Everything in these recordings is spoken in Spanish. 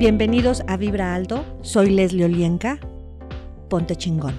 Bienvenidos a Vibra Alto, soy Leslie Olienka. Ponte chingón.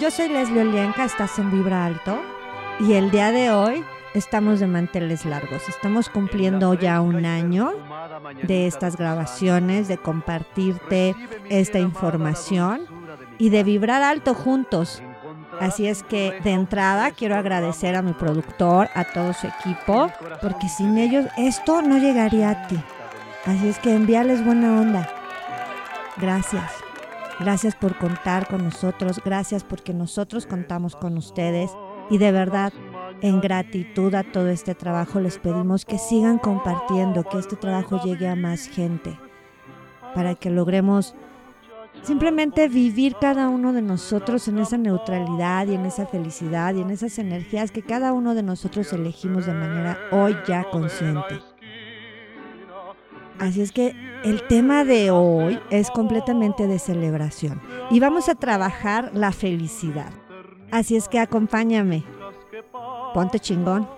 Yo soy Leslie Olienka, estás en Vibra Alto y el día de hoy estamos de manteles largos. Estamos cumpliendo ya un año de estas grabaciones, de compartirte esta información y de vibrar alto juntos. Así es que de entrada quiero agradecer a mi productor, a todo su equipo, porque sin ellos esto no llegaría a ti. Así es que envíales buena onda. Gracias. Gracias por contar con nosotros, gracias porque nosotros contamos con ustedes y de verdad, en gratitud a todo este trabajo les pedimos que sigan compartiendo, que este trabajo llegue a más gente, para que logremos simplemente vivir cada uno de nosotros en esa neutralidad y en esa felicidad y en esas energías que cada uno de nosotros elegimos de manera hoy ya consciente. Así es que el tema de hoy es completamente de celebración y vamos a trabajar la felicidad. Así es que acompáñame. Ponte chingón.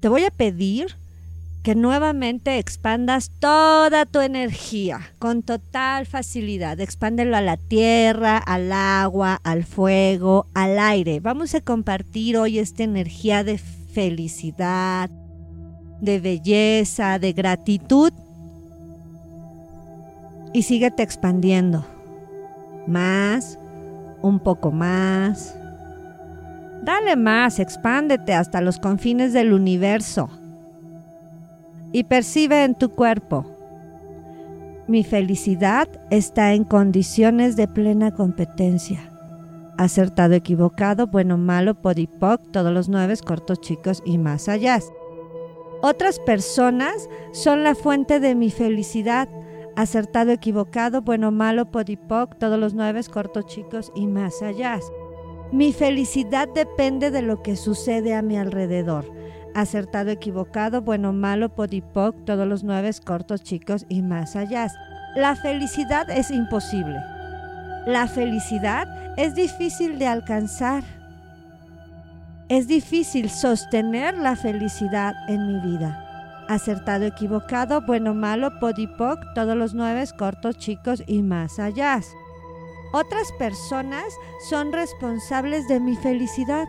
Te voy a pedir que nuevamente expandas toda tu energía con total facilidad. Expándelo a la tierra, al agua, al fuego, al aire. Vamos a compartir hoy esta energía de felicidad, de belleza, de gratitud. Y síguete expandiendo. Más, un poco más. Dale más, expándete hasta los confines del universo y percibe en tu cuerpo. Mi felicidad está en condiciones de plena competencia. Acertado, equivocado, bueno, malo, podipoc, todos los nueve, cortos, chicos y más allá. Otras personas son la fuente de mi felicidad. Acertado, equivocado, bueno, malo, podipoc, todos los nueve, cortos, chicos y más allá. Mi felicidad depende de lo que sucede a mi alrededor acertado, equivocado, bueno, malo, podipoc, todos los nueve cortos, chicos y más allá. La felicidad es imposible. La felicidad es difícil de alcanzar. Es difícil sostener la felicidad en mi vida. Acertado, equivocado, bueno, malo, podipoc, todos los nueve cortos, chicos y más allá. Otras personas son responsables de mi felicidad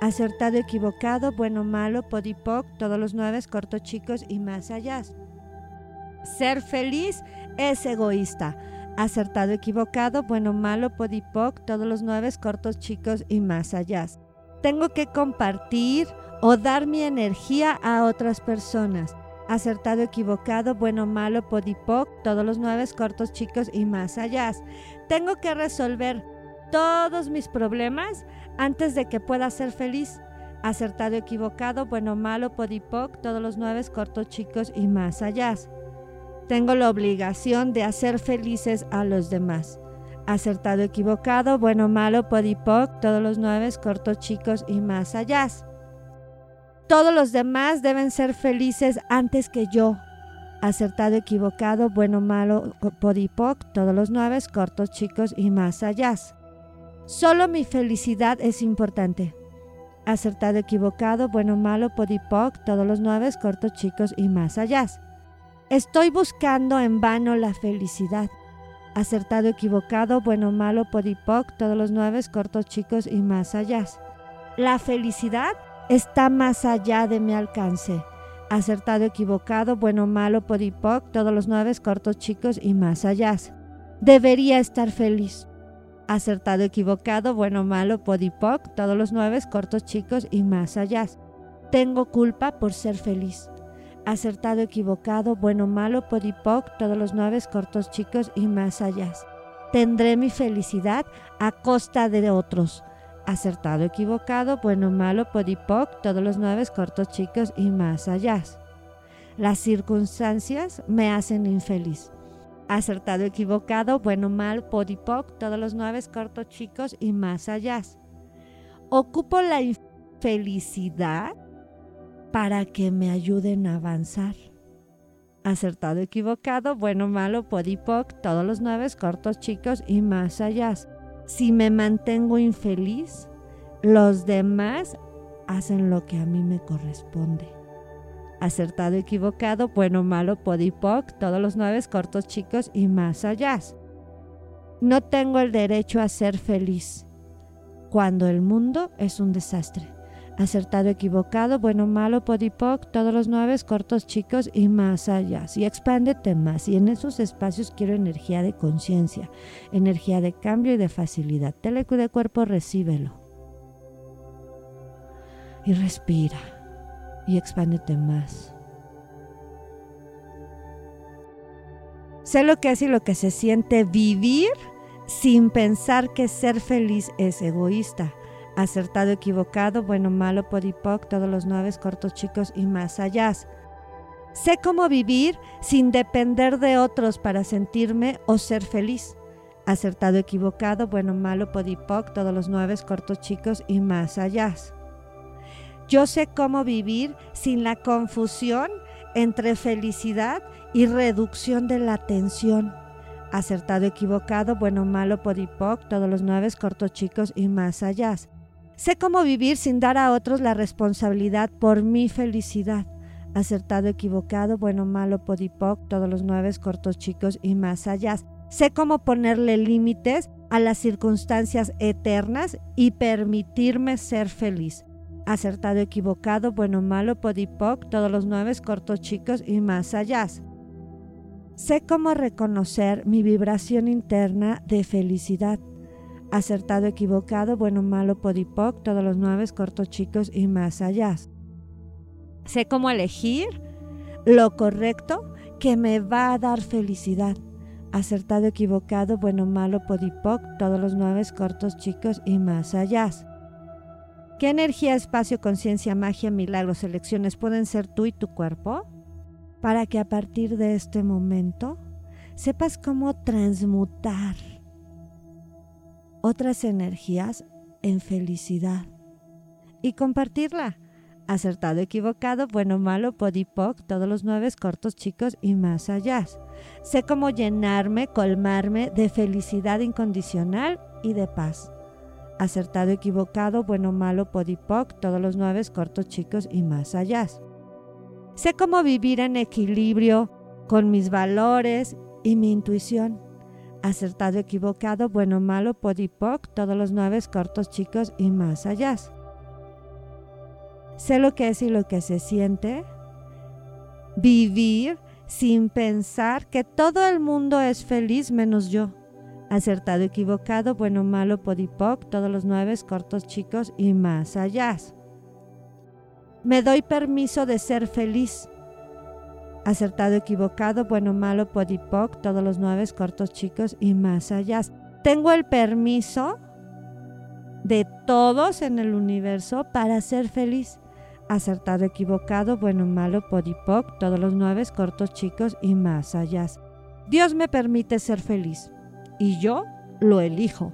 acertado, equivocado, bueno, malo, podipoc, todos los nueve, cortos, chicos y más allá. Ser feliz es egoísta. Acertado, equivocado, bueno, malo, podipoc, todos los nueve, cortos, chicos y más allá. Tengo que compartir o dar mi energía a otras personas. Acertado, equivocado, bueno, malo, podipoc, todos los nueve, cortos, chicos y más allá. Tengo que resolver todos mis problemas antes de que pueda ser feliz. Acertado, equivocado, bueno, malo, podipoc, todos los nueve cortos, chicos y más allá. Tengo la obligación de hacer felices a los demás. Acertado, equivocado, bueno, malo, podipoc, todos los nueve cortos, chicos y más allá. Todos los demás deben ser felices antes que yo. Acertado, equivocado, bueno, malo, podipoc, todos los nueve cortos, chicos y más allá. Solo mi felicidad es importante. Acertado, equivocado, bueno, malo, podipoc, todos los nueve, cortos, chicos y más allá. Estoy buscando en vano la felicidad. Acertado, equivocado, bueno, malo, podipoc, todos los nueve, cortos, chicos y más allá. La felicidad está más allá de mi alcance. Acertado, equivocado, bueno, malo, podipoc, todos los nueve, cortos, chicos y más allá. Debería estar feliz acertado, equivocado, bueno, malo, podipoc, todos los nueve, cortos, chicos y más allá. Tengo culpa por ser feliz. Acertado, equivocado, bueno, malo, podipoc, todos los nueve, cortos, chicos y más allá. Tendré mi felicidad a costa de otros. Acertado, equivocado, bueno, malo, podipoc, todos los nueve cortos, chicos y más allá. Las circunstancias me hacen infeliz. Acertado, equivocado, bueno, mal, podipoc, todos los nueve cortos, chicos y más allá. Ocupo la infelicidad para que me ayuden a avanzar. Acertado, equivocado, bueno, malo, podipoc, todos los nueve cortos, chicos y más allá. Si me mantengo infeliz, los demás hacen lo que a mí me corresponde. Acertado, equivocado, bueno, malo, podipoc, todos los nueve cortos, chicos y más allá. No tengo el derecho a ser feliz cuando el mundo es un desastre. Acertado, equivocado, bueno, malo, podipoc, todos los nueve cortos, chicos y más allá. Y expándete más. Y en esos espacios quiero energía de conciencia, energía de cambio y de facilidad. Telecu de cuerpo, recíbelo. Y respira y expándete más. Sé lo que es y lo que se siente vivir sin pensar que ser feliz es egoísta. Acertado, equivocado, bueno, malo, podipoc, todos los nueve cortos, chicos y más allá. Sé cómo vivir sin depender de otros para sentirme o ser feliz. Acertado, equivocado, bueno, malo, podipoc, todos los nueve cortos, chicos y más allá. Yo sé cómo vivir sin la confusión entre felicidad y reducción de la tensión. Acertado, equivocado, bueno, malo, podipoc, todos los nueve cortos, chicos y más allá. Sé cómo vivir sin dar a otros la responsabilidad por mi felicidad. Acertado, equivocado, bueno, malo, podipoc, todos los nueve cortos, chicos y más allá. Sé cómo ponerle límites a las circunstancias eternas y permitirme ser feliz acertado, equivocado, bueno, malo, podipoc, todos los nueve cortos, chicos y más allá. Sé cómo reconocer mi vibración interna de felicidad. Acertado, equivocado, bueno, malo, podipoc, todos los nueve cortos, chicos y más allá. Sé cómo elegir lo correcto que me va a dar felicidad. Acertado, equivocado, bueno, malo, podipoc, todos los nueve cortos, chicos y más allá. ¿Qué energía, espacio, conciencia, magia, milagros, elecciones pueden ser tú y tu cuerpo? Para que a partir de este momento sepas cómo transmutar otras energías en felicidad y compartirla. Acertado, equivocado, bueno, malo, podipoc, todos los nueve cortos, chicos y más allá. Sé cómo llenarme, colmarme de felicidad incondicional y de paz acertado, equivocado, bueno, malo, podipoc, todos los nueve cortos, chicos y más allá. Sé cómo vivir en equilibrio con mis valores y mi intuición. Acertado, equivocado, bueno, malo, podipoc, todos los nueve cortos, chicos y más allá. Sé lo que es y lo que se siente. Vivir sin pensar que todo el mundo es feliz menos yo acertado, equivocado, bueno, malo, podipoc, todos los nueve, cortos, chicos y más allá. Me doy permiso de ser feliz. Acertado, equivocado, bueno, malo, podipoc, todos los nueve, cortos, chicos y más allá. Tengo el permiso de todos en el universo para ser feliz. Acertado, equivocado, bueno, malo, podipoc, todos los nueve, cortos, chicos y más allá. Dios me permite ser feliz y yo lo elijo.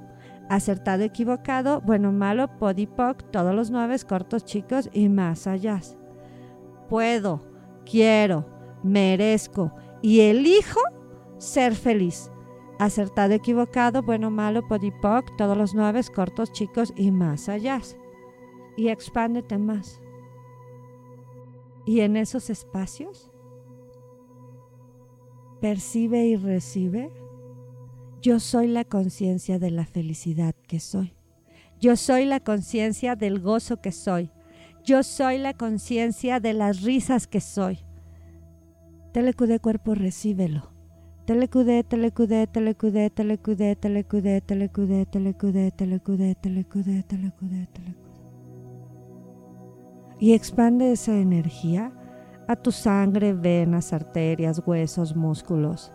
Acertado, equivocado, bueno, malo, podipoc, todos los nueve cortos, chicos y más allá. Puedo, quiero, merezco y elijo ser feliz. Acertado, equivocado, bueno, malo, podipoc, todos los nueve cortos, chicos y más allá. Y expándete más. Y en esos espacios, percibe y recibe yo soy la conciencia de la felicidad que soy. Yo soy la conciencia del gozo que soy. Yo soy la conciencia de las risas que soy. Telecudé cuerpo, recíbelo. Telecudé, telecudé, telecudé, telecudé, telecudé, telecudé, telecudé, telecudé, telecudé, telecudé, telecudé. Y expande esa energía a tu sangre, venas, arterias, huesos, músculos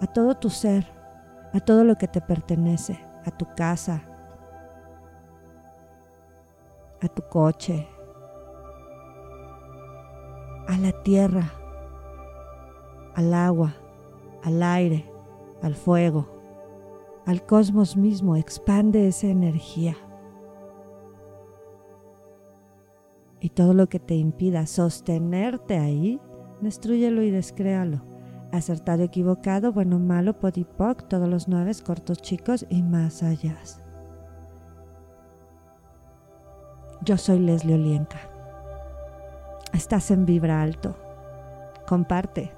a todo tu ser, a todo lo que te pertenece, a tu casa, a tu coche, a la tierra, al agua, al aire, al fuego, al cosmos mismo. Expande esa energía. Y todo lo que te impida sostenerte ahí, destruyelo y descréalo. Acertado, equivocado, bueno, malo, podipoc, todos los nueve, cortos, chicos y más allá. Yo soy Leslie Olienka. Estás en Vibra Alto. Comparte.